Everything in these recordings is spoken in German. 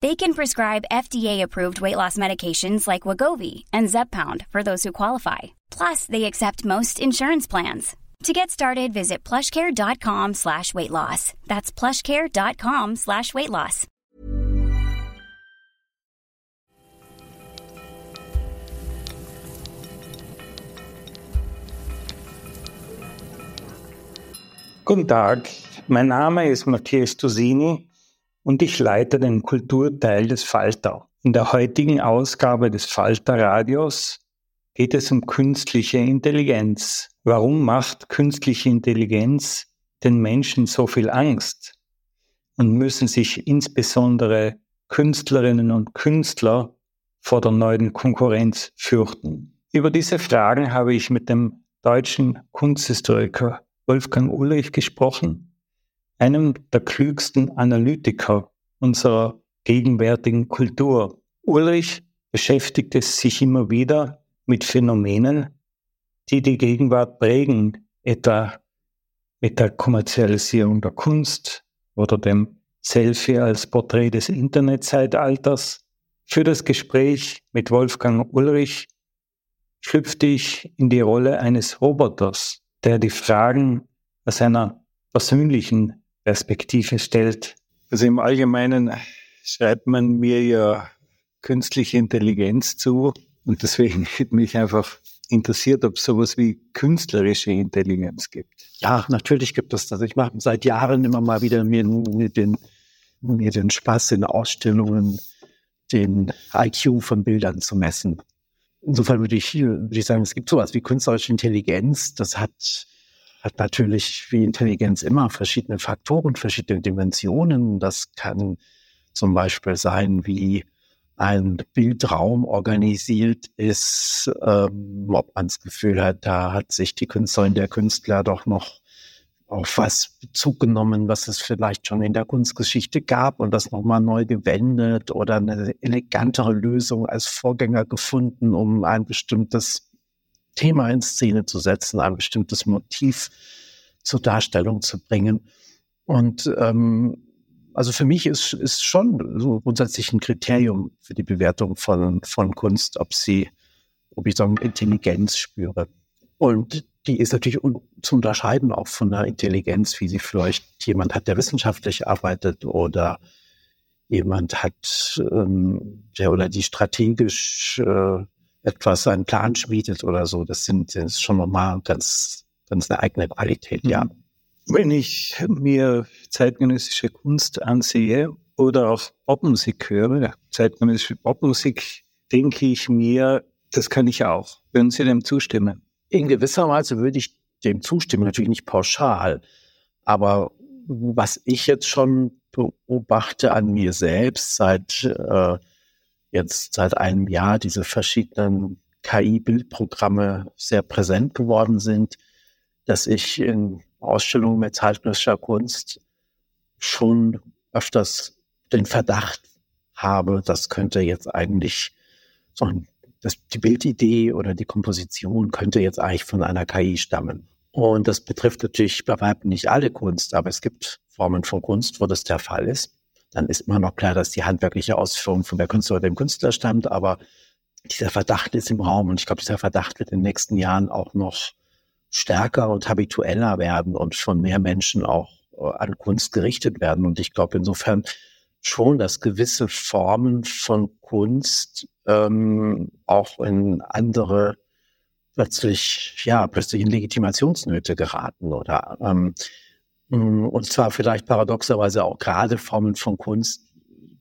They can prescribe FDA-approved weight loss medications like Wagovi and Zepbound for those who qualify. Plus, they accept most insurance plans. To get started, visit plushcare.com slash weight loss. That's plushcare.com slash weight loss. Guten Tag, mein Name ist Matthias Tosini und ich leite den Kulturteil des Falter. In der heutigen Ausgabe des Falter Radios geht es um künstliche Intelligenz. Warum macht künstliche Intelligenz den Menschen so viel Angst? Und müssen sich insbesondere Künstlerinnen und Künstler vor der neuen Konkurrenz fürchten? Über diese Fragen habe ich mit dem deutschen Kunsthistoriker Wolfgang Ulrich gesprochen, einem der klügsten Analytiker unserer gegenwärtigen Kultur. Ulrich beschäftigte sich immer wieder mit Phänomenen, die die Gegenwart prägen, etwa mit der Kommerzialisierung der Kunst oder dem Selfie als Porträt des Internetzeitalters. Für das Gespräch mit Wolfgang Ulrich schlüpfte ich in die Rolle eines Roboters, der die Fragen aus einer persönlichen Perspektive stellt. Also im Allgemeinen schreibt man mir ja künstliche Intelligenz zu, und deswegen hätte mich einfach interessiert, ob es sowas wie künstlerische Intelligenz gibt. Ja, natürlich gibt es das. Ich mache seit Jahren immer mal wieder mir, mir, den, mir den Spaß in Ausstellungen, den IQ von Bildern zu messen. Insofern würde ich, würde ich sagen, es gibt sowas wie künstlerische Intelligenz. Das hat, hat natürlich wie Intelligenz immer verschiedene Faktoren, verschiedene Dimensionen. Das kann zum Beispiel sein, wie ein Bildraum organisiert ist, ähm, ob man das Gefühl hat, da hat sich die Künstlerin, der Künstler doch noch auf was Bezug genommen, was es vielleicht schon in der Kunstgeschichte gab und das nochmal neu gewendet oder eine elegantere Lösung als Vorgänger gefunden, um ein bestimmtes Thema in Szene zu setzen, ein bestimmtes Motiv zur Darstellung zu bringen. Und ähm, also für mich ist, ist schon so grundsätzlich ein Kriterium für die Bewertung von, von Kunst, ob sie, ob ich sagen, Intelligenz spüre. Und die ist natürlich zu unterscheiden auch von der Intelligenz, wie sie vielleicht jemand hat, der wissenschaftlich arbeitet oder jemand hat, ähm, der oder die strategisch äh, etwas, einen Plan schmiedet oder so. Das sind das ist schon nochmal ganz, ganz eine eigene Qualität, ja. Mhm. Wenn ich mir zeitgenössische Kunst ansehe oder auch Popmusik höre, zeitgenössische Popmusik, denke ich mir, das kann ich auch. Würden Sie dem zustimmen? In gewisser Weise würde ich dem zustimmen, natürlich nicht pauschal. Aber was ich jetzt schon beobachte an mir selbst seit äh, jetzt seit einem Jahr, diese verschiedenen KI-Bildprogramme sehr präsent geworden sind, dass ich in Ausstellungen mit zeitgenössischer Kunst schon öfters den Verdacht habe, das könnte jetzt eigentlich so ein, das, die Bildidee oder die Komposition könnte jetzt eigentlich von einer KI stammen. Und das betrifft natürlich bei weitem nicht alle Kunst, aber es gibt Formen von Kunst, wo das der Fall ist. Dann ist immer noch klar, dass die handwerkliche Ausführung von der Künstler oder dem Künstler stammt, aber dieser Verdacht ist im Raum und ich glaube, dieser Verdacht wird in den nächsten Jahren auch noch stärker und habitueller werden und von mehr Menschen auch äh, an Kunst gerichtet werden. Und ich glaube insofern schon, dass gewisse Formen von Kunst ähm, auch in andere plötzlich, ja, plötzlich in Legitimationsnöte geraten oder ähm, und zwar vielleicht paradoxerweise auch gerade Formen von Kunst,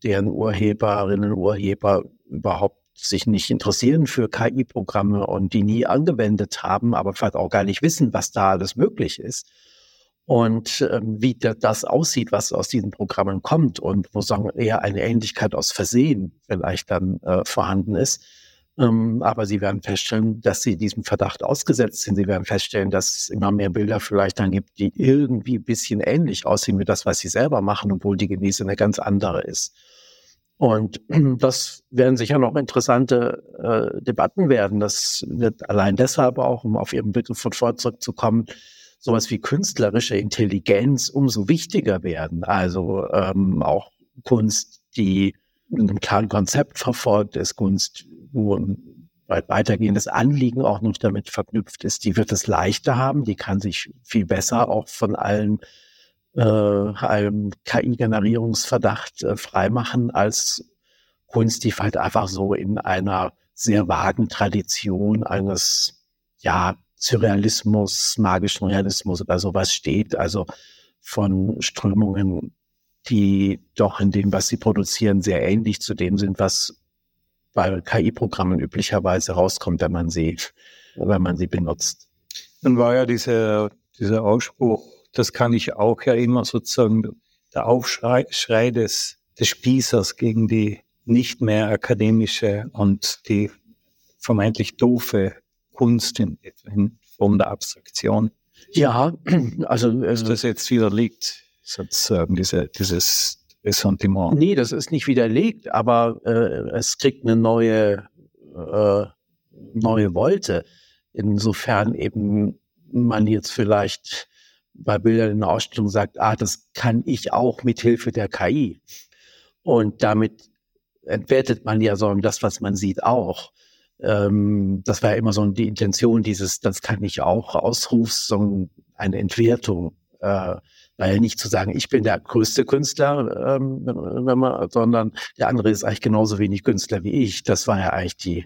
deren Urheberinnen, Urheber überhaupt sich nicht interessieren für KI-Programme und die nie angewendet haben, aber vielleicht auch gar nicht wissen, was da alles möglich ist und ähm, wie das aussieht, was aus diesen Programmen kommt und wo sagen eher eine Ähnlichkeit aus Versehen vielleicht dann äh, vorhanden ist. Ähm, aber sie werden feststellen, dass sie diesem Verdacht ausgesetzt sind. Sie werden feststellen, dass es immer mehr Bilder vielleicht dann gibt, die irgendwie ein bisschen ähnlich aussehen wie das, was sie selber machen, obwohl die Gewiese eine ganz andere ist. Und das werden sicher noch interessante äh, Debatten werden. Das wird allein deshalb auch, um auf Ihren Begriff von vor zurückzukommen, sowas wie künstlerische Intelligenz umso wichtiger werden. Also ähm, auch Kunst, die einem klaren Konzept verfolgt ist, Kunst, ein weit weitergehendes Anliegen auch noch damit verknüpft ist, die wird es leichter haben, die kann sich viel besser auch von allen äh, einem KI-Generierungsverdacht äh, freimachen als Kunst, die halt einfach so in einer sehr vagen Tradition eines ja Surrealismus, magischen Realismus oder sowas steht, also von Strömungen, die doch in dem, was sie produzieren, sehr ähnlich zu dem sind, was bei KI-Programmen üblicherweise rauskommt, wenn man sie, wenn man sie benutzt. Dann war ja dieser, dieser Ausspruch, das kann ich auch ja immer sozusagen der Aufschrei Schrei des, des Spießers gegen die nicht mehr akademische und die vermeintlich doofe Kunst in, in Form der Abstraktion. Ja, also. Dass das jetzt widerlegt, sozusagen, diese, dieses Ressentiment. Nee, das ist nicht widerlegt, aber äh, es kriegt eine neue, äh, neue Wolte. Insofern eben man jetzt vielleicht bei Bildern in der Ausstellung sagt, ah, das kann ich auch mit Hilfe der KI. Und damit entwertet man ja so das, was man sieht, auch ähm, das war ja immer so die Intention dieses, das kann ich auch, Ausrufs, so eine Entwertung. Äh, weil nicht zu sagen, ich bin der größte Künstler, ähm, wenn man, sondern der andere ist eigentlich genauso wenig Künstler wie ich. Das war ja eigentlich die,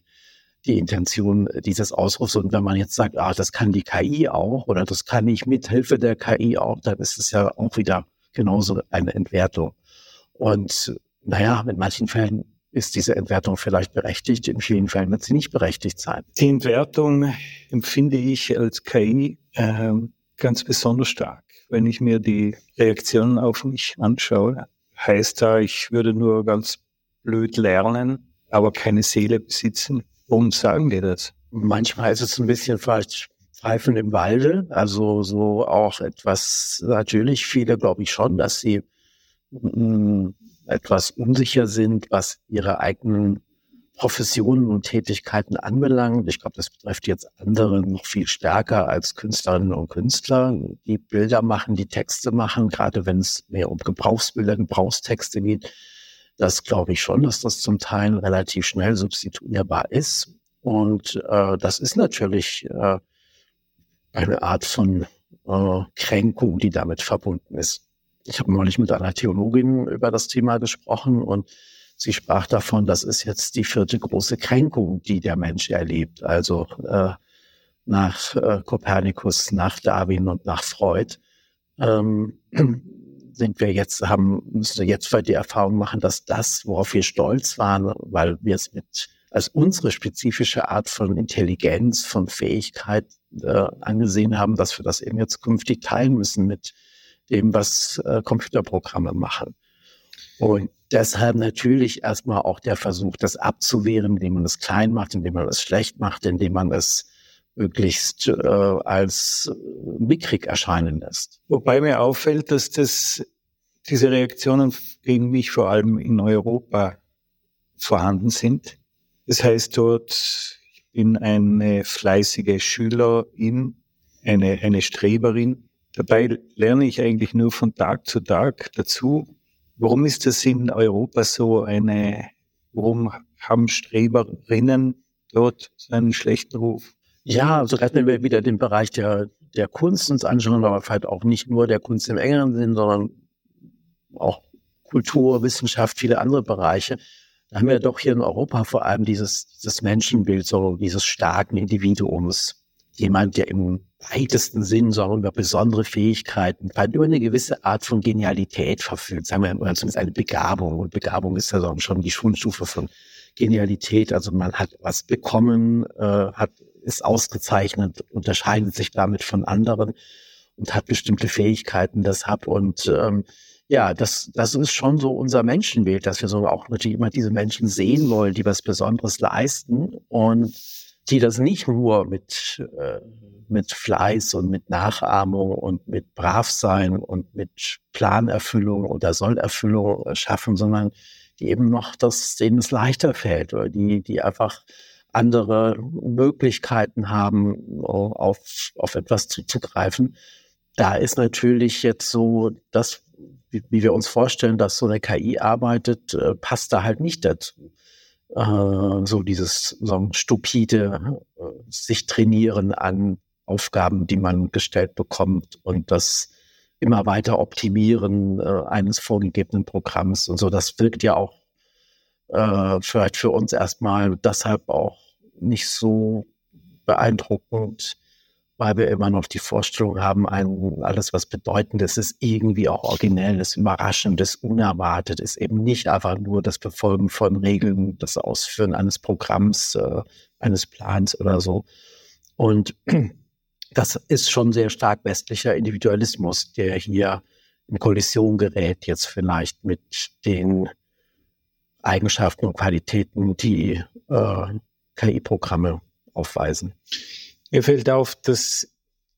die Intention dieses Ausrufs. Und wenn man jetzt sagt, ah, das kann die KI auch oder das kann ich mit Hilfe der KI auch, dann ist es ja auch wieder genauso eine Entwertung. Und naja, in manchen Fällen ist diese Entwertung vielleicht berechtigt, in vielen Fällen wird sie nicht berechtigt sein. Die Entwertung empfinde ich als KI äh, ganz besonders stark. Wenn ich mir die Reaktionen auf mich anschaue, heißt da, ich würde nur ganz blöd lernen, aber keine Seele besitzen. Warum sagen die das? Manchmal ist es ein bisschen falsch Pfeifen im Walde, also so auch etwas, natürlich viele glaube ich schon, dass sie mm, etwas unsicher sind, was ihre eigenen Professionen und Tätigkeiten anbelangt. Ich glaube, das betrifft jetzt andere noch viel stärker als Künstlerinnen und Künstler, die Bilder machen, die Texte machen, gerade wenn es mehr um Gebrauchsbilder, Gebrauchstexte geht. Das glaube ich schon, dass das zum Teil relativ schnell substituierbar ist. Und äh, das ist natürlich äh, eine Art von äh, Kränkung, die damit verbunden ist. Ich habe neulich mit einer Theologin über das Thema gesprochen und sie sprach davon, das ist jetzt die vierte große Kränkung, die der Mensch erlebt. Also äh, nach äh, Kopernikus, nach Darwin und nach Freud ähm, sind wir jetzt, haben, müssen wir jetzt die Erfahrung machen, dass das, worauf wir stolz waren, weil wir es mit als unsere spezifische Art von Intelligenz, von Fähigkeit äh, angesehen haben, dass wir das eben jetzt künftig teilen müssen mit dem, was äh, Computerprogramme machen. Und deshalb natürlich erstmal auch der Versuch, das abzuwehren, indem man es klein macht, indem man es schlecht macht, indem man es möglichst äh, als mickrig erscheinen lässt. Wobei mir auffällt, dass das diese Reaktionen gegen mich vor allem in Europa vorhanden sind. Das heißt dort, ich bin eine fleißige Schülerin, eine, eine Streberin. Dabei lerne ich eigentlich nur von Tag zu Tag dazu. Warum ist das in Europa so eine, warum haben Streberinnen dort einen schlechten Ruf? Ja, also wenn wir wieder den Bereich der, der Kunst uns anschauen, aber vielleicht auch nicht nur der Kunst im engeren Sinn, sondern auch Kultur, Wissenschaft, viele andere Bereiche. Da haben wir doch hier in Europa vor allem dieses, dieses Menschenbild, so dieses starken Individuums. Jemand, der im weitesten Sinn so über besondere Fähigkeiten, vielleicht über eine gewisse Art von Genialität verfügt, sagen wir, oder zumindest eine Begabung. Und Begabung ist ja schon die Schulstufe von Genialität. Also man hat was bekommen, äh, hat ist ausgezeichnet, unterscheidet sich damit von anderen und hat bestimmte Fähigkeiten deshalb. Und ähm, ja, das, das ist schon so unser Menschenbild, dass wir so auch natürlich immer diese Menschen sehen wollen, die was Besonderes leisten und die das nicht nur mit, äh, mit Fleiß und mit Nachahmung und mit Bravsein und mit Planerfüllung oder Sollerfüllung schaffen, sondern die eben noch das, denen es leichter fällt oder die, die einfach andere Möglichkeiten haben, auf, auf etwas zuzugreifen. Da ist natürlich jetzt so, das, wie, wie wir uns vorstellen, dass so eine KI arbeitet, äh, passt da halt nicht dazu. Äh, so dieses so stupide äh, sich trainieren an Aufgaben, die man gestellt bekommt und das immer weiter optimieren äh, eines vorgegebenen Programms und so. Das wirkt ja auch äh, vielleicht für uns erstmal deshalb auch nicht so beeindruckend, weil wir immer noch die Vorstellung haben, ein, alles, was Bedeutendes ist, irgendwie auch originelles, überraschendes, unerwartet, ist eben nicht einfach nur das Befolgen von Regeln, das Ausführen eines Programms, äh, eines Plans oder so. Und das ist schon sehr stark westlicher Individualismus, der hier in Kollision gerät, jetzt vielleicht mit den Eigenschaften und Qualitäten, die äh, KI-Programme aufweisen. Mir fällt auf, dass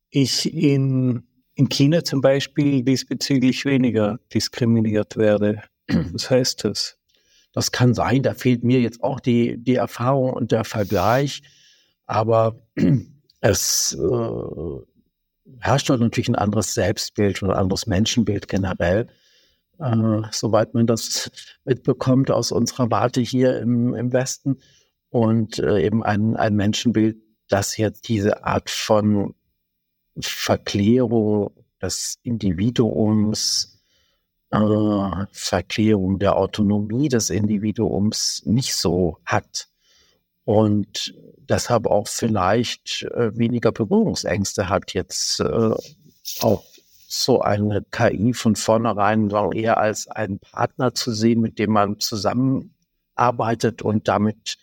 ich in, in China zum Beispiel diesbezüglich weniger diskriminiert werde. Was heißt das? Das kann sein, da fehlt mir jetzt auch die, die Erfahrung und der Vergleich, aber es äh, herrscht dort natürlich ein anderes Selbstbild und ein anderes Menschenbild generell. Äh, soweit man das mitbekommt aus unserer Warte hier im, im Westen und äh, eben ein, ein Menschenbild, das jetzt diese Art von Verklärung des Individuums, äh, Verklärung der Autonomie des Individuums nicht so hat. Und deshalb auch vielleicht äh, weniger Berührungsängste hat, jetzt äh, auch so eine KI von vornherein eher als einen Partner zu sehen, mit dem man zusammenarbeitet und damit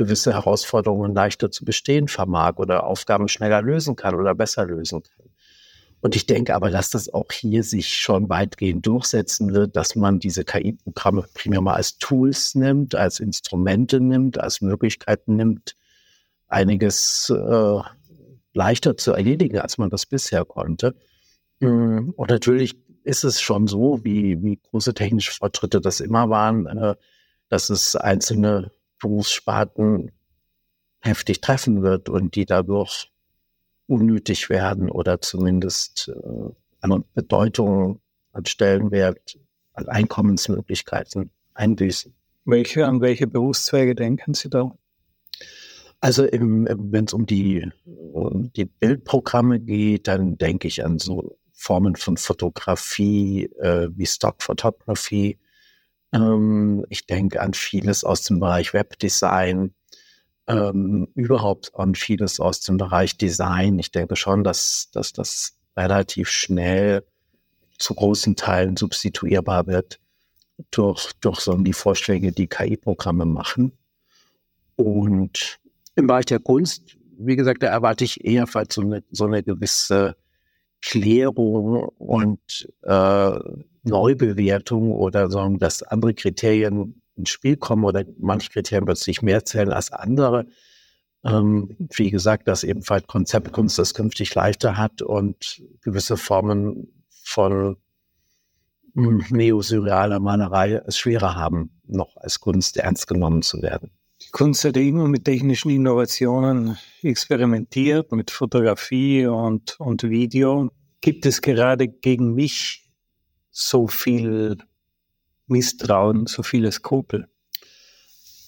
gewisse Herausforderungen leichter zu bestehen vermag oder Aufgaben schneller lösen kann oder besser lösen kann. Und ich denke aber, dass das auch hier sich schon weitgehend durchsetzen wird, dass man diese KI-Programme primär mal als Tools nimmt, als Instrumente nimmt, als Möglichkeiten nimmt, einiges äh, leichter zu erledigen, als man das bisher konnte. Mm, und natürlich ist es schon so, wie, wie große technische Fortschritte das immer waren, äh, dass es einzelne Berufssparten heftig treffen wird und die dadurch unnötig werden oder zumindest äh, an Bedeutung, an Stellenwert, an Einkommensmöglichkeiten einbüßen. Welche, an welche Berufszweige denken Sie da? Also wenn es um die, um die Bildprogramme geht, dann denke ich an so Formen von Fotografie äh, wie Stock Photography, ähm, ich denke an vieles aus dem Bereich Webdesign, ähm, überhaupt an vieles aus dem Bereich Design. Ich denke schon, dass, dass das relativ schnell zu großen Teilen substituierbar wird durch, durch so die Vorschläge, die KI-Programme machen. Und im Bereich der Kunst, wie gesagt, da erwarte ich eher so eine, so eine gewisse Klärung und äh, Neubewertung oder sagen, dass andere Kriterien ins Spiel kommen oder manche Kriterien plötzlich mehr zählen als andere. Ähm, wie gesagt, dass ebenfalls Konzeptkunst das künftig leichter hat und gewisse Formen von neosurrealer Malerei es schwerer haben, noch als Kunst ernst genommen zu werden. Die Kunst hat immer mit technischen Innovationen experimentiert, mit Fotografie und, und Video. Gibt es gerade gegen mich so viel Misstrauen, so viele Skrupel?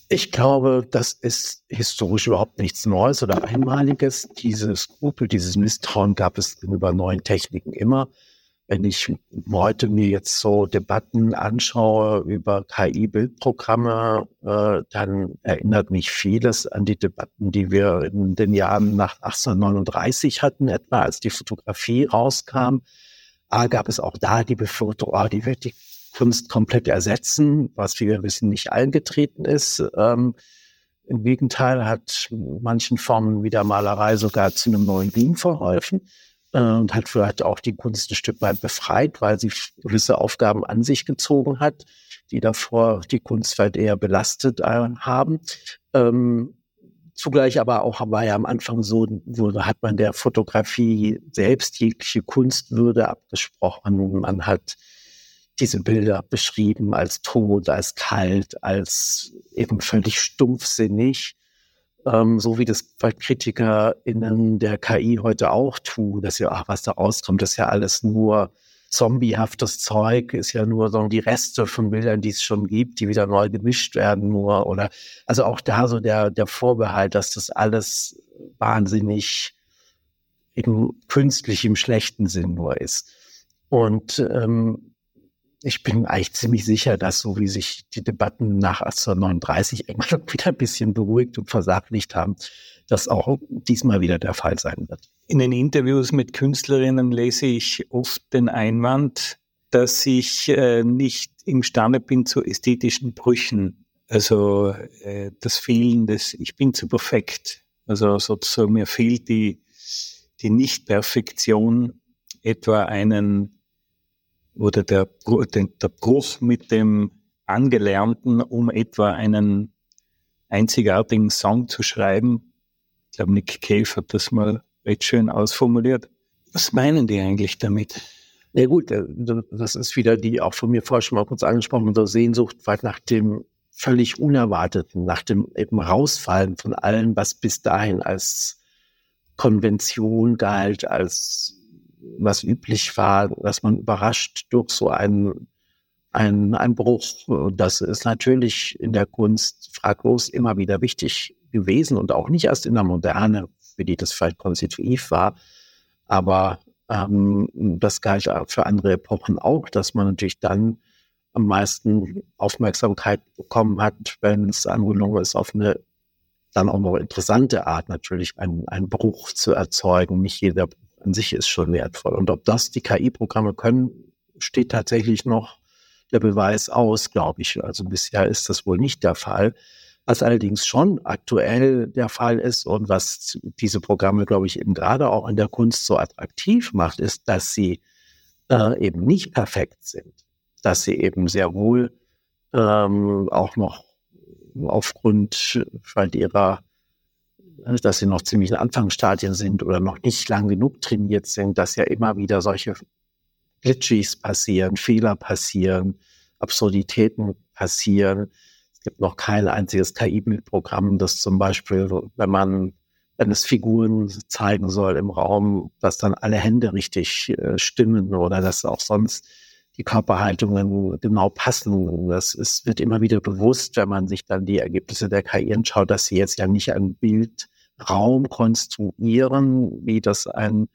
Ich glaube, das ist historisch überhaupt nichts Neues oder Einmaliges. Diese Skrupel, dieses Misstrauen gab es gegenüber neuen Techniken immer. Wenn ich heute mir jetzt so Debatten anschaue über KI-Bildprogramme, äh, dann erinnert mich vieles an die Debatten, die wir in den Jahren nach 1839 hatten, etwa als die Fotografie rauskam. A, gab es auch da die Befürchtung, oh, die wird die Kunst komplett ersetzen, was wie wir wissen nicht eingetreten ist. Ähm, Im Gegenteil hat manchen Formen wie der Malerei sogar zu einem neuen Ruhm verholfen äh, und hat vielleicht auch die Kunst ein Stück weit befreit, weil sie gewisse Aufgaben an sich gezogen hat, die davor die Kunstwelt eher belastet äh, haben. Ähm, zugleich aber auch war ja am Anfang so, wurde, hat man der Fotografie selbst jegliche Kunstwürde abgesprochen. Man hat diese Bilder beschrieben als tot, als kalt, als eben völlig stumpfsinnig ähm, so wie das bei KritikerInnen der KI heute auch tun, dass ja, ach, was da rauskommt, das ist ja alles nur zombiehaftes Zeug, ist ja nur so die Reste von Bildern, die es schon gibt, die wieder neu gemischt werden nur oder, also auch da so der, der Vorbehalt, dass das alles wahnsinnig eben künstlich im schlechten Sinn nur ist. Und ähm, ich bin eigentlich ziemlich sicher, dass so wie sich die Debatten nach 1839 irgendwann wieder ein bisschen beruhigt und versachlicht haben, das auch diesmal wieder der Fall sein wird. In den Interviews mit Künstlerinnen lese ich oft den Einwand, dass ich äh, nicht imstande bin zu ästhetischen Brüchen. Also äh, das Fehlen des, ich bin zu perfekt. Also sozusagen mir fehlt die, die Nicht-Perfektion, etwa einen oder der, der Bruch mit dem Angelernten, um etwa einen einzigartigen Song zu schreiben. Ich glaube, Nick Cave hat das mal recht schön ausformuliert. Was meinen die eigentlich damit? Na ja gut, äh, das ist wieder die auch von mir vorher schon mal kurz angesprochen, so Sehnsucht nach dem völlig Unerwarteten, nach dem eben Rausfallen von allem, was bis dahin als Konvention galt, als was üblich war, dass man überrascht durch so einen, einen, einen Bruch. Das ist natürlich in der Kunst fraglos immer wieder wichtig gewesen und auch nicht erst in der Moderne, für die das vielleicht konstitutiv war, aber ähm, das galt für andere Epochen auch, dass man natürlich dann am meisten Aufmerksamkeit bekommen hat, wenn es angenommen ist, auf eine dann auch noch interessante Art natürlich einen, einen Bruch zu erzeugen. Nicht jeder an sich ist schon wertvoll. Und ob das die KI-Programme können, steht tatsächlich noch der Beweis aus, glaube ich. Also bisher ist das wohl nicht der Fall. Was allerdings schon aktuell der Fall ist und was diese Programme, glaube ich, eben gerade auch in der Kunst so attraktiv macht, ist, dass sie äh, eben nicht perfekt sind. Dass sie eben sehr wohl ähm, auch noch aufgrund halt ihrer dass sie noch ziemlich in Anfangsstadien sind oder noch nicht lang genug trainiert sind, dass ja immer wieder solche Glitches passieren, Fehler passieren, Absurditäten passieren. Es gibt noch kein einziges KI-Bildprogramm, das zum Beispiel, wenn man, wenn es Figuren zeigen soll im Raum, dass dann alle Hände richtig äh, stimmen oder dass auch sonst die Körperhaltungen genau passen. Das ist, wird immer wieder bewusst, wenn man sich dann die Ergebnisse der KI anschaut, dass sie jetzt ja nicht ein Bild Raum konstruieren, wie das ein,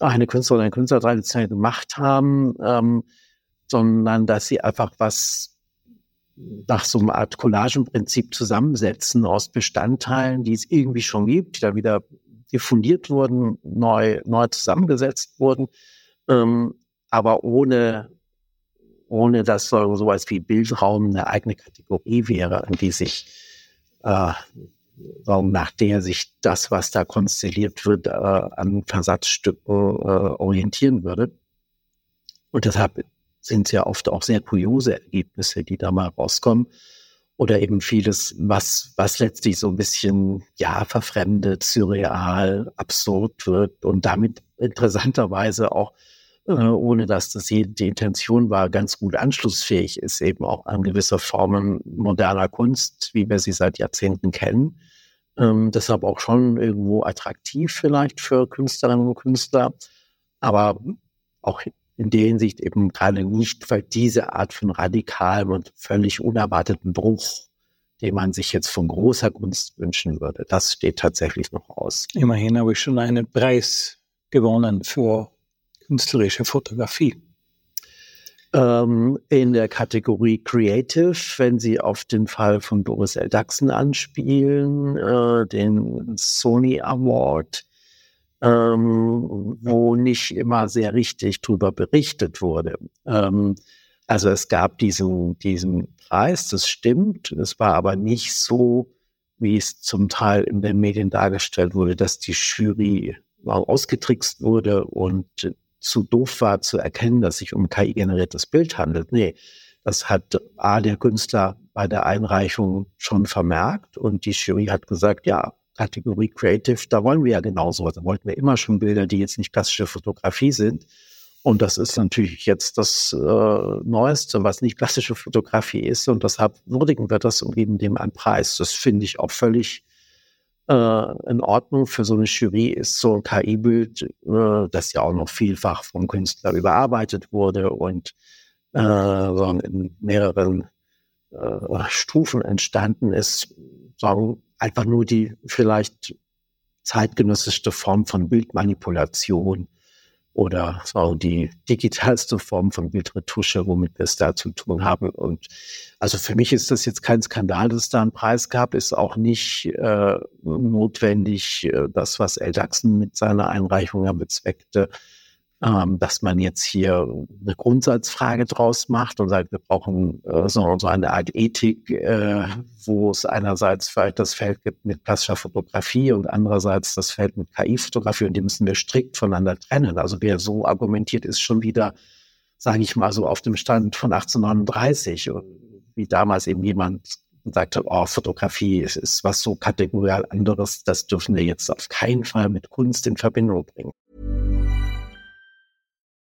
eine Künstler oder ein Künstler traditionell gemacht haben, ähm, sondern dass sie einfach was nach so einer Art Collagenprinzip zusammensetzen aus Bestandteilen, die es irgendwie schon gibt, die dann wieder diffundiert wurden, neu, neu zusammengesetzt wurden, ähm, aber ohne, ohne dass so sowas wie Bildraum eine eigene Kategorie wäre, an die sich äh, nach der sich das, was da konstelliert wird, äh, an Versatzstücken äh, orientieren würde. Und deshalb sind es ja oft auch sehr kuriose Ergebnisse, die da mal rauskommen. Oder eben vieles, was, was letztlich so ein bisschen, ja, verfremdet, surreal, absurd wird und damit interessanterweise auch äh, ohne dass das die, die Intention war, ganz gut anschlussfähig ist, eben auch an gewisse Formen moderner Kunst, wie wir sie seit Jahrzehnten kennen. Ähm, deshalb auch schon irgendwo attraktiv vielleicht für Künstlerinnen und Künstler, aber auch in der Hinsicht eben gerade nicht, weil diese Art von radikalem und völlig unerwarteten Bruch, den man sich jetzt von großer Kunst wünschen würde, das steht tatsächlich noch aus. Immerhin habe ich schon einen Preis gewonnen für künstlerische Fotografie. Ähm, in der Kategorie Creative, wenn Sie auf den Fall von Doris L. Daxen anspielen, äh, den Sony Award, ähm, wo nicht immer sehr richtig drüber berichtet wurde. Ähm, also es gab diesen, diesen Preis, das stimmt. Es war aber nicht so, wie es zum Teil in den Medien dargestellt wurde, dass die Jury ausgetrickst wurde und zu doof war zu erkennen, dass sich um KI-generiertes Bild handelt. Nee, das hat A, der Künstler bei der Einreichung schon vermerkt und die Jury hat gesagt, ja, Kategorie Creative, da wollen wir ja genauso. Da wollten wir immer schon Bilder, die jetzt nicht klassische Fotografie sind. Und das ist natürlich jetzt das äh, Neueste, was nicht klassische Fotografie ist. Und deshalb würdigen wir das und geben dem einen Preis. Das finde ich auch völlig in Ordnung für so eine Jury ist so ein KI-Bild, äh, das ja auch noch vielfach vom Künstler überarbeitet wurde und äh, in mehreren äh, Stufen entstanden ist, sagen einfach nur die vielleicht zeitgenössischste Form von Bildmanipulation oder so die digitalste Form von Bildretusche, womit wir es da zu tun haben. Und also für mich ist das jetzt kein Skandal, dass es da einen Preis gab, ist auch nicht äh, notwendig, äh, das, was El Jackson mit seiner Einreichung ja bezweckte, ähm, dass man jetzt hier eine Grundsatzfrage draus macht und sagt, wir brauchen äh, so, eine Art Ethik, äh, wo es einerseits vielleicht das Feld gibt mit klassischer Fotografie und andererseits das Feld mit KI-Fotografie und die müssen wir strikt voneinander trennen. Also wer so argumentiert, ist schon wieder, sage ich mal, so auf dem Stand von 1839 und wie damals eben jemand gesagt hat, oh, Fotografie ist, ist was so kategorial anderes, das dürfen wir jetzt auf keinen Fall mit Kunst in Verbindung bringen.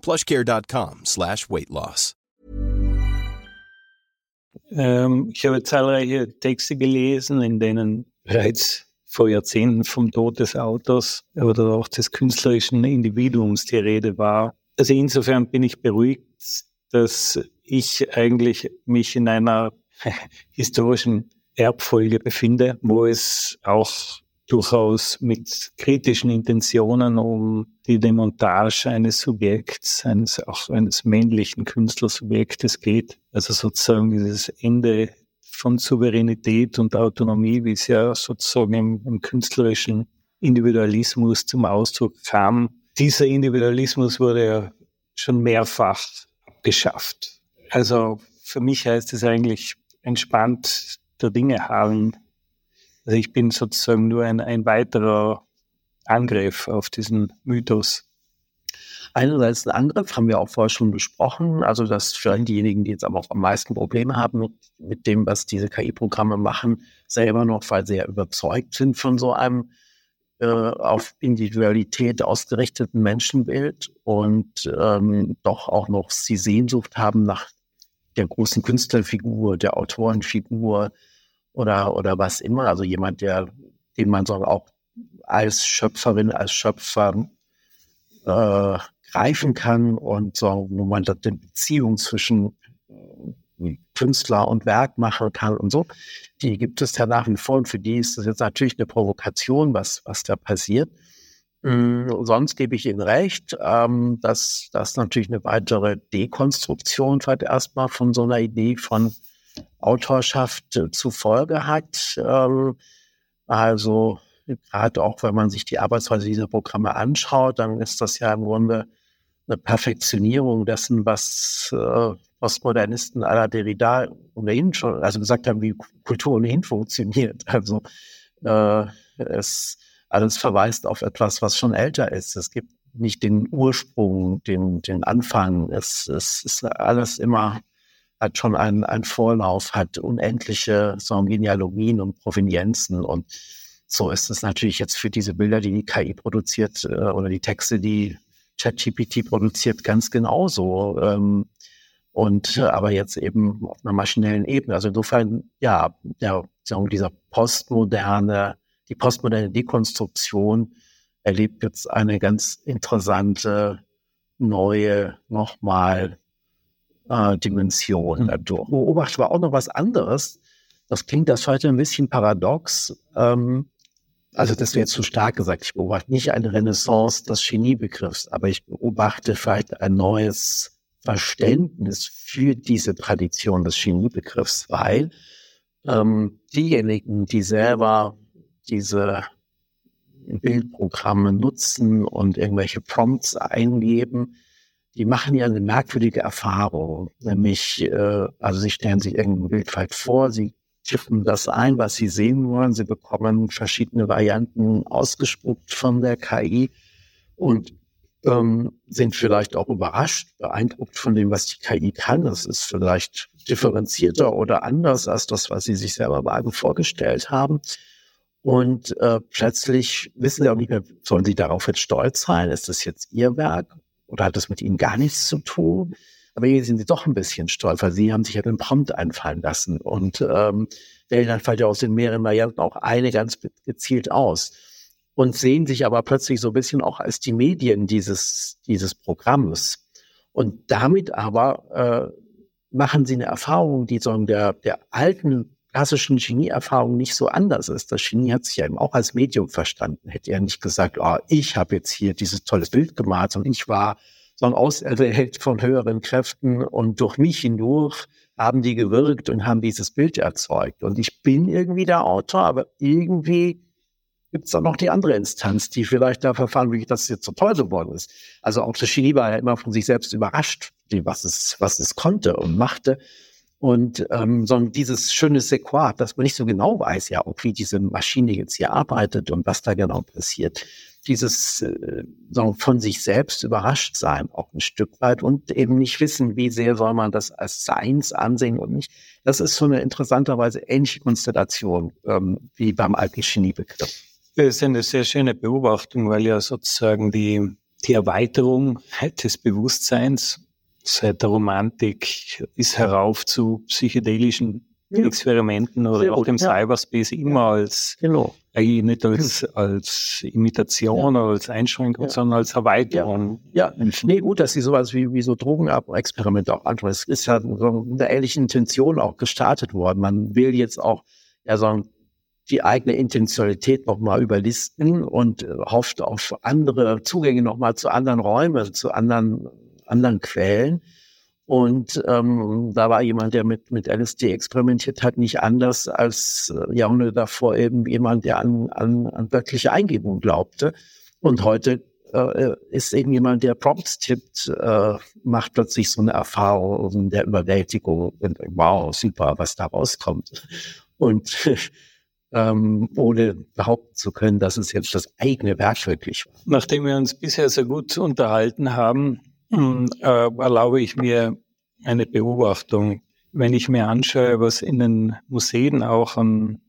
plushcare.com slash weight loss. Ähm, ich habe zahlreiche Texte gelesen, in denen bereits vor Jahrzehnten vom Tod des Autors oder auch des künstlerischen Individuums die Rede war. Also insofern bin ich beruhigt, dass ich eigentlich mich in einer historischen Erbfolge befinde, wo es auch durchaus mit kritischen Intentionen um die Demontage eines Subjekts, eines auch eines männlichen Künstlersubjektes geht. Also sozusagen dieses Ende von Souveränität und Autonomie, wie es ja sozusagen im, im künstlerischen Individualismus zum Ausdruck kam. Dieser Individualismus wurde ja schon mehrfach abgeschafft. Also für mich heißt es eigentlich entspannt der Dinge haben, also ich bin sozusagen nur ein, ein weiterer Angriff auf diesen Mythos. Einerseits ein Angriff, haben wir auch vorher schon besprochen, also dass vielleicht diejenigen, die jetzt aber auch am meisten Probleme haben mit, mit dem, was diese KI-Programme machen, selber noch, weil sie ja überzeugt sind von so einem äh, auf Individualität ausgerichteten Menschenbild und ähm, doch auch noch die Sehnsucht haben nach der großen Künstlerfigur, der Autorenfigur, oder, oder was immer. Also jemand, der, den man so auch als Schöpferin, als Schöpfer äh, greifen kann und so, wo man da die Beziehung zwischen äh, Künstler und Werk machen kann und so, die gibt es ja nach wie vor und für die ist das jetzt natürlich eine Provokation, was, was da passiert. Mhm, sonst gebe ich Ihnen recht, ähm, dass das natürlich eine weitere Dekonstruktion vielleicht erstmal von so einer Idee von Autorschaft äh, zufolge hat. Ähm, also gerade auch, wenn man sich die Arbeitsweise dieser Programme anschaut, dann ist das ja im Grunde eine Perfektionierung dessen, was äh, Postmodernisten aller Derrida ohnehin schon, also gesagt haben, wie Kultur ohnehin funktioniert. Also äh, es alles verweist auf etwas, was schon älter ist. Es gibt nicht den Ursprung, den, den Anfang. Es, es ist alles immer, hat schon einen, einen Vorlauf, hat unendliche so Genealogien und Provenienzen und so ist es natürlich jetzt für diese Bilder, die die KI produziert äh, oder die Texte, die ChatGPT produziert, ganz genauso. Ähm, und äh, aber jetzt eben auf einer maschinellen Ebene. Also insofern, ja, ja dieser postmoderne, die postmoderne Dekonstruktion erlebt jetzt eine ganz interessante neue nochmal äh, Dimension dadurch. Beobachte war auch noch was anderes. Das klingt das heute ein bisschen paradox. Ähm, also das wäre zu stark gesagt. Ich beobachte nicht eine Renaissance des Geniebegriffs, aber ich beobachte vielleicht ein neues Verständnis für diese Tradition des Geniebegriffs, weil ähm, diejenigen, die selber diese Bildprogramme nutzen und irgendwelche Prompts eingeben, die machen ja eine merkwürdige Erfahrung. Nämlich, äh, also sie stellen sich irgendein vielleicht vor, sie tippen das ein, was Sie sehen wollen. Sie bekommen verschiedene Varianten ausgespuckt von der KI und ähm, sind vielleicht auch überrascht, beeindruckt von dem, was die KI kann. Das ist vielleicht differenzierter oder anders als das, was Sie sich selber wagen vorgestellt haben. Und äh, plötzlich wissen Sie auch nicht mehr, sollen Sie darauf jetzt stolz sein? Ist das jetzt Ihr Werk oder hat das mit Ihnen gar nichts zu tun? Aber hier sind sie doch ein bisschen stolz, weil sie haben sich ja den Prompt einfallen lassen und ähm, wählen dann vielleicht aus den mehreren Varianten auch eine ganz gezielt aus und sehen sich aber plötzlich so ein bisschen auch als die Medien dieses, dieses Programms. Und damit aber äh, machen sie eine Erfahrung, die so der, der alten klassischen Genieerfahrung nicht so anders ist. Das Genie hat sich ja eben auch als Medium verstanden. Hätte er nicht gesagt, oh, ich habe jetzt hier dieses tolles Bild gemalt und ich war sondern auserwählt von höheren Kräften und durch mich hindurch haben die gewirkt und haben dieses Bild erzeugt. Und ich bin irgendwie der Autor, aber irgendwie gibt es da noch die andere Instanz, die vielleicht da verfahren, wie das jetzt so toll geworden ist. Also auch das Genie war ja immer von sich selbst überrascht, was es, was es konnte und machte. Und ähm, so dieses schöne Sequat, dass man nicht so genau weiß, ja, auch wie diese Maschine jetzt hier arbeitet und was da genau passiert dieses äh, von sich selbst überrascht sein, auch ein Stück weit und eben nicht wissen, wie sehr soll man das als Seins ansehen und nicht. Das ist so eine interessanterweise ähnliche Konstellation ähm, wie beim alten Geniebegriff. Das ist eine sehr schöne Beobachtung, weil ja sozusagen die, die Erweiterung des Bewusstseins seit der Romantik bis herauf zu psychedelischen ja. Experimenten oder Sehr auch dem ja. Cyberspace immer als, genau. eigentlich nicht als, als Imitation ja. oder als Einschränkung, sondern als Erweiterung. Ja, nee, gut, dass sie sowas wie, wie so Drogenexperimente auch anschauen. Es ist ja so mit einer ähnlichen Intention auch gestartet worden. Man will jetzt auch, ja, so die eigene Intentionalität nochmal überlisten und äh, hofft auf andere Zugänge nochmal zu anderen Räumen, zu anderen, anderen Quellen. Und ähm, da war jemand, der mit, mit LSD experimentiert hat, nicht anders als äh, Jahrhunderte davor eben jemand, der an, an, an göttliche Eingebung glaubte. Und heute äh, ist eben jemand, der Prompts tippt, äh, macht plötzlich so eine Erfahrung der Überwältigung. Und, wow, super, was da rauskommt. Und ähm, ohne behaupten zu können, dass es jetzt das eigene Werk wirklich war. Nachdem wir uns bisher sehr gut unterhalten haben, äh, erlaube ich mir eine Beobachtung. Wenn ich mir anschaue, was in den Museen auch an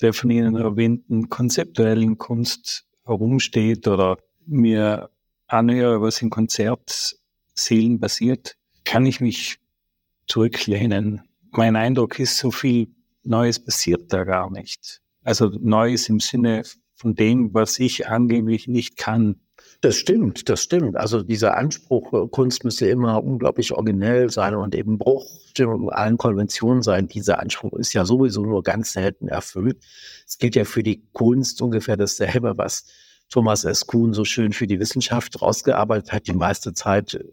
der von Ihnen erwähnten konzeptuellen Kunst herumsteht oder mir anhöre, was in Konzertsälen passiert, kann ich mich zurücklehnen. Mein Eindruck ist, so viel Neues passiert da gar nicht. Also Neues im Sinne von dem, was ich angeblich nicht kann. Das stimmt, das stimmt. Also dieser Anspruch, äh, Kunst müsse immer unglaublich originell sein und eben Bruch allen Konventionen sein. Dieser Anspruch ist ja sowieso nur ganz selten erfüllt. Es gilt ja für die Kunst ungefähr dasselbe, was Thomas S. Kuhn so schön für die Wissenschaft rausgearbeitet hat. Die meiste Zeit äh,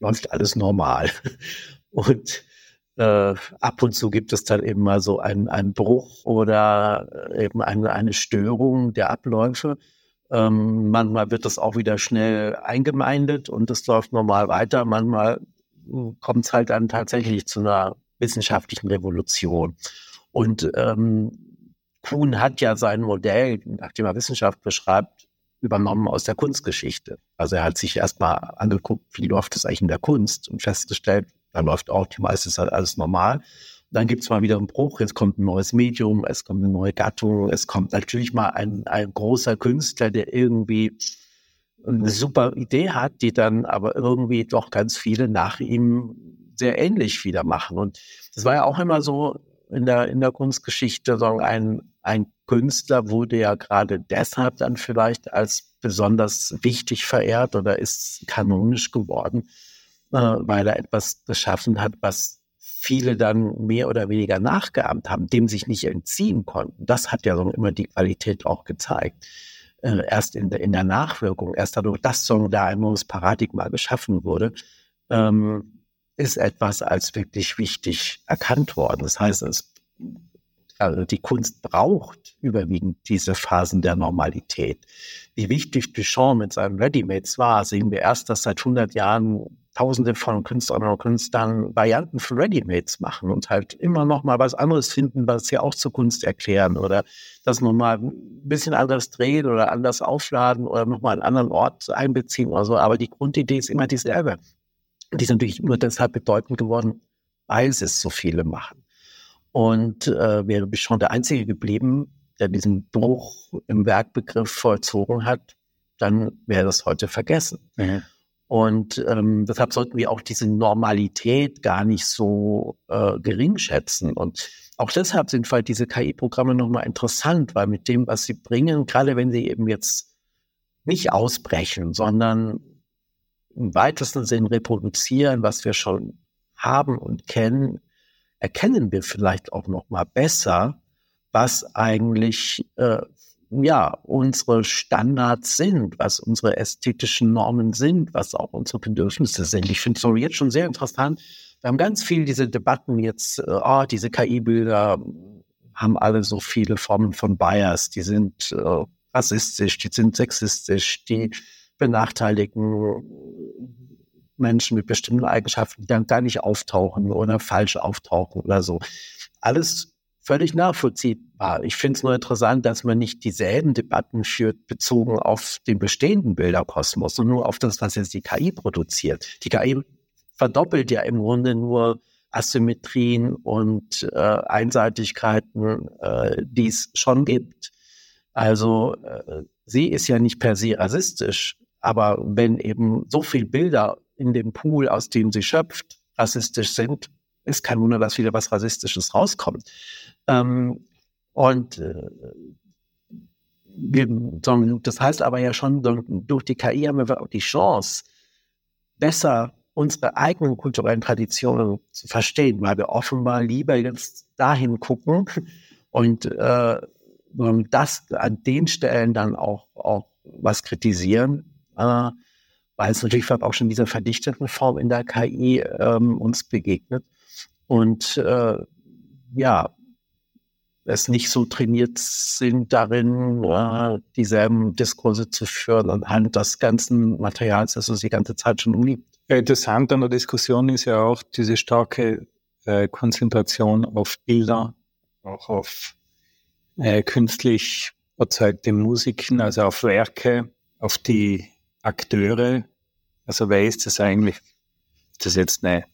läuft alles normal. Und äh, ab und zu gibt es dann eben mal so einen, einen Bruch oder äh, eben eine, eine Störung der Abläufe. Ähm, manchmal wird das auch wieder schnell eingemeindet und es läuft normal weiter. Manchmal kommt es halt dann tatsächlich zu einer wissenschaftlichen Revolution. Und ähm, Kuhn hat ja sein Modell, nachdem er Wissenschaft beschreibt, übernommen aus der Kunstgeschichte. Also er hat sich erstmal angeguckt, wie läuft es eigentlich in der Kunst und festgestellt, da läuft auch die meiste Zeit alles normal. Dann gibt es mal wieder einen Bruch, jetzt kommt ein neues Medium, es kommt eine neue Gattung, es kommt natürlich mal ein, ein großer Künstler, der irgendwie eine super Idee hat, die dann aber irgendwie doch ganz viele nach ihm sehr ähnlich wieder machen. Und das war ja auch immer so in der, in der Kunstgeschichte, so ein, ein Künstler wurde ja gerade deshalb dann vielleicht als besonders wichtig verehrt oder ist kanonisch geworden, äh, weil er etwas geschaffen hat, was viele dann mehr oder weniger nachgeahmt haben, dem sich nicht entziehen konnten. Das hat ja so immer die Qualität auch gezeigt äh, erst in der, in der Nachwirkung, erst dadurch, dass so da ein neues Paradigma geschaffen wurde, ähm, ist etwas als wirklich wichtig erkannt worden. Das heißt, es, also die Kunst braucht überwiegend diese Phasen der Normalität. Wie wichtig Duchamp mit seinen Readymates war, sehen wir erst, dass seit 100 Jahren Tausende von Künstlerinnen und Künstlern Varianten für Readymates machen und halt immer noch mal was anderes finden, was sie auch zur Kunst erklären oder das noch mal ein bisschen anders drehen oder anders aufladen oder noch mal einen anderen Ort einbeziehen oder so. Aber die Grundidee ist immer dieselbe. Die ist natürlich nur deshalb bedeutend geworden, weil es so viele machen. Und äh, wäre schon der Einzige geblieben, der diesen Bruch im Werkbegriff vollzogen hat, dann wäre das heute vergessen. Mhm. Und ähm, deshalb sollten wir auch diese Normalität gar nicht so äh, gering schätzen. Und auch deshalb sind halt diese KI-Programme nochmal interessant, weil mit dem, was sie bringen, gerade wenn sie eben jetzt nicht ausbrechen, sondern im weitesten Sinn reproduzieren, was wir schon haben und kennen, erkennen wir vielleicht auch nochmal besser, was eigentlich äh, ja, unsere Standards sind, was unsere ästhetischen Normen sind, was auch unsere Bedürfnisse sind. Ich finde es jetzt schon sehr interessant. Wir haben ganz viel diese Debatten jetzt, äh, oh, diese KI-Bilder haben alle so viele Formen von Bias, die sind äh, rassistisch, die sind sexistisch, die benachteiligen Menschen mit bestimmten Eigenschaften, die dann gar nicht auftauchen oder falsch auftauchen oder so. Alles völlig nachvollziehbar. Ich finde es nur interessant, dass man nicht dieselben Debatten führt, bezogen auf den bestehenden Bilderkosmos, sondern nur auf das, was jetzt die KI produziert. Die KI verdoppelt ja im Grunde nur Asymmetrien und äh, Einseitigkeiten, äh, die es schon gibt. Also äh, sie ist ja nicht per se rassistisch, aber wenn eben so viele Bilder in dem Pool, aus dem sie schöpft, rassistisch sind, ist kein Wunder, dass wieder was Rassistisches rauskommt. Ähm, und äh, das heißt aber ja schon, durch die KI haben wir auch die Chance, besser unsere eigenen kulturellen Traditionen zu verstehen, weil wir offenbar lieber jetzt dahin gucken und äh, das an den Stellen dann auch, auch was kritisieren, äh, weil es natürlich auch schon diese verdichteten Form in der KI ähm, uns begegnet. Und äh, ja, es nicht so trainiert sind, darin äh, dieselben Diskurse zu führen anhand des ganzen Materials, das uns die ganze Zeit schon umgibt. Interessant an der Diskussion ist ja auch diese starke äh, Konzentration auf Bilder, auch auf äh, künstlich erzeugte Musiken, also auf Werke, auf die Akteure. Also wer ist das eigentlich? Ist das jetzt eine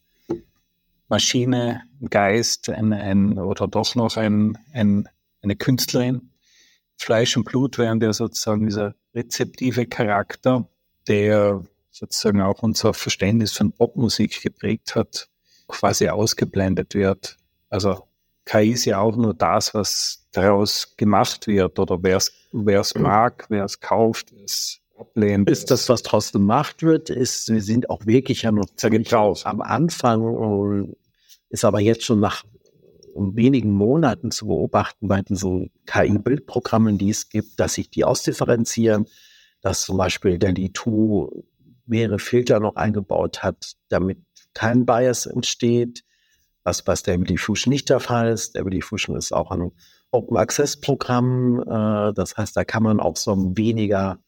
Maschine, Geist, ein, ein, oder doch noch ein, ein, eine Künstlerin. Fleisch und Blut wären der sozusagen dieser rezeptive Charakter, der sozusagen auch unser Verständnis von Popmusik geprägt hat, quasi ausgeblendet wird. Also KI ist ja auch nur das, was daraus gemacht wird oder wer es mag, wer es kauft, wer es ablehnt. Ist das, was daraus gemacht wird, ist, wir sind auch wirklich ja noch am Anfang und ist aber jetzt schon nach wenigen Monaten zu beobachten bei diesen KI-Bildprogrammen, die es gibt, dass sich die ausdifferenzieren, dass zum Beispiel der D2 mehrere Filter noch eingebaut hat, damit kein Bias entsteht, was bei Stable Diffusion nicht der Fall ist. Stable Diffusion ist auch ein Open Access Programm, äh, das heißt, da kann man auch so weniger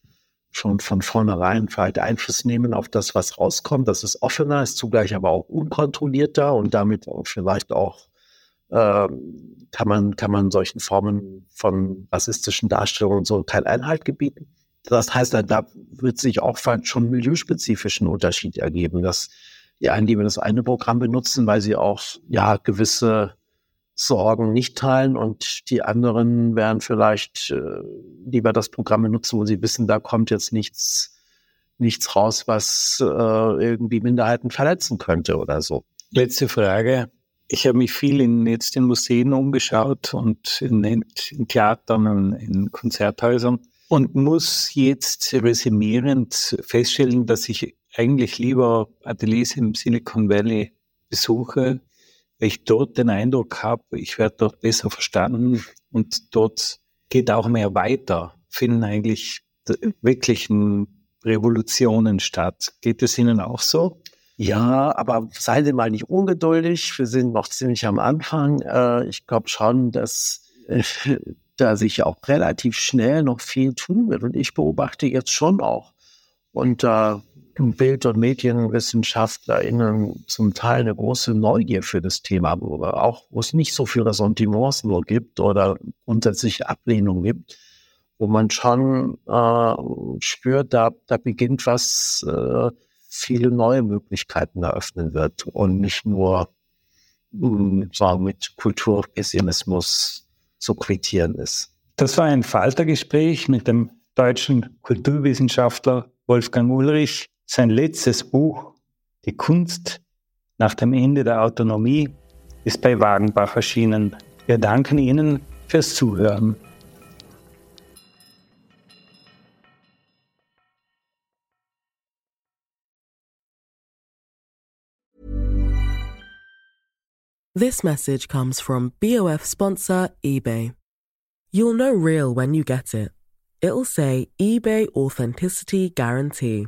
schon von vornherein vielleicht Einfluss nehmen auf das, was rauskommt. Das ist offener, ist zugleich aber auch unkontrollierter und damit vielleicht auch äh, kann man, kann man solchen Formen von rassistischen Darstellungen so keinen Einhalt gebieten. Das heißt, da wird sich auch schon milieuspezifischen Unterschied ergeben, dass die einen lieber das eine Programm benutzen, weil sie auch ja gewisse Sorgen nicht teilen und die anderen werden vielleicht äh, lieber das Programm benutzen, wo sie wissen, da kommt jetzt nichts, nichts raus, was äh, irgendwie Minderheiten verletzen könnte oder so. Letzte Frage. Ich habe mich viel in, jetzt in Museen umgeschaut und in, in Theatern und in Konzerthäusern und muss jetzt resümierend feststellen, dass ich eigentlich lieber Ateliers im Silicon Valley besuche, weil ich dort den Eindruck habe, ich werde dort besser verstanden und dort geht auch mehr weiter, finden eigentlich wirklichen Revolutionen statt. Geht es Ihnen auch so? Ja, aber seien Sie mal nicht ungeduldig. Wir sind noch ziemlich am Anfang. Äh, ich glaube schon, dass äh, da sich auch relativ schnell noch viel tun wird. Und ich beobachte jetzt schon auch unter Bild- und MedienwissenschaftlerInnen zum Teil eine große Neugier für das Thema, auch wo es nicht so viel Ressentiments nur gibt oder grundsätzliche Ablehnung gibt, wo man schon äh, spürt, da, da beginnt was, äh, viele neue Möglichkeiten eröffnen wird und nicht nur mh, sagen, mit Kulturpessimismus zu quittieren ist. Das war ein Faltergespräch mit dem deutschen Kulturwissenschaftler Wolfgang Ulrich. Sein letztes Buch, Die Kunst nach dem Ende der Autonomie, ist bei Wagenbach erschienen. Wir danken Ihnen fürs Zuhören. This message comes from BOF sponsor eBay. You'll know real when you get it. It'll say eBay Authenticity Guarantee.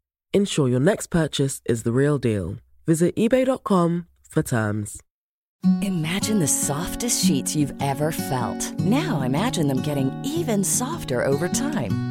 Ensure your next purchase is the real deal. Visit eBay.com for terms. Imagine the softest sheets you've ever felt. Now imagine them getting even softer over time.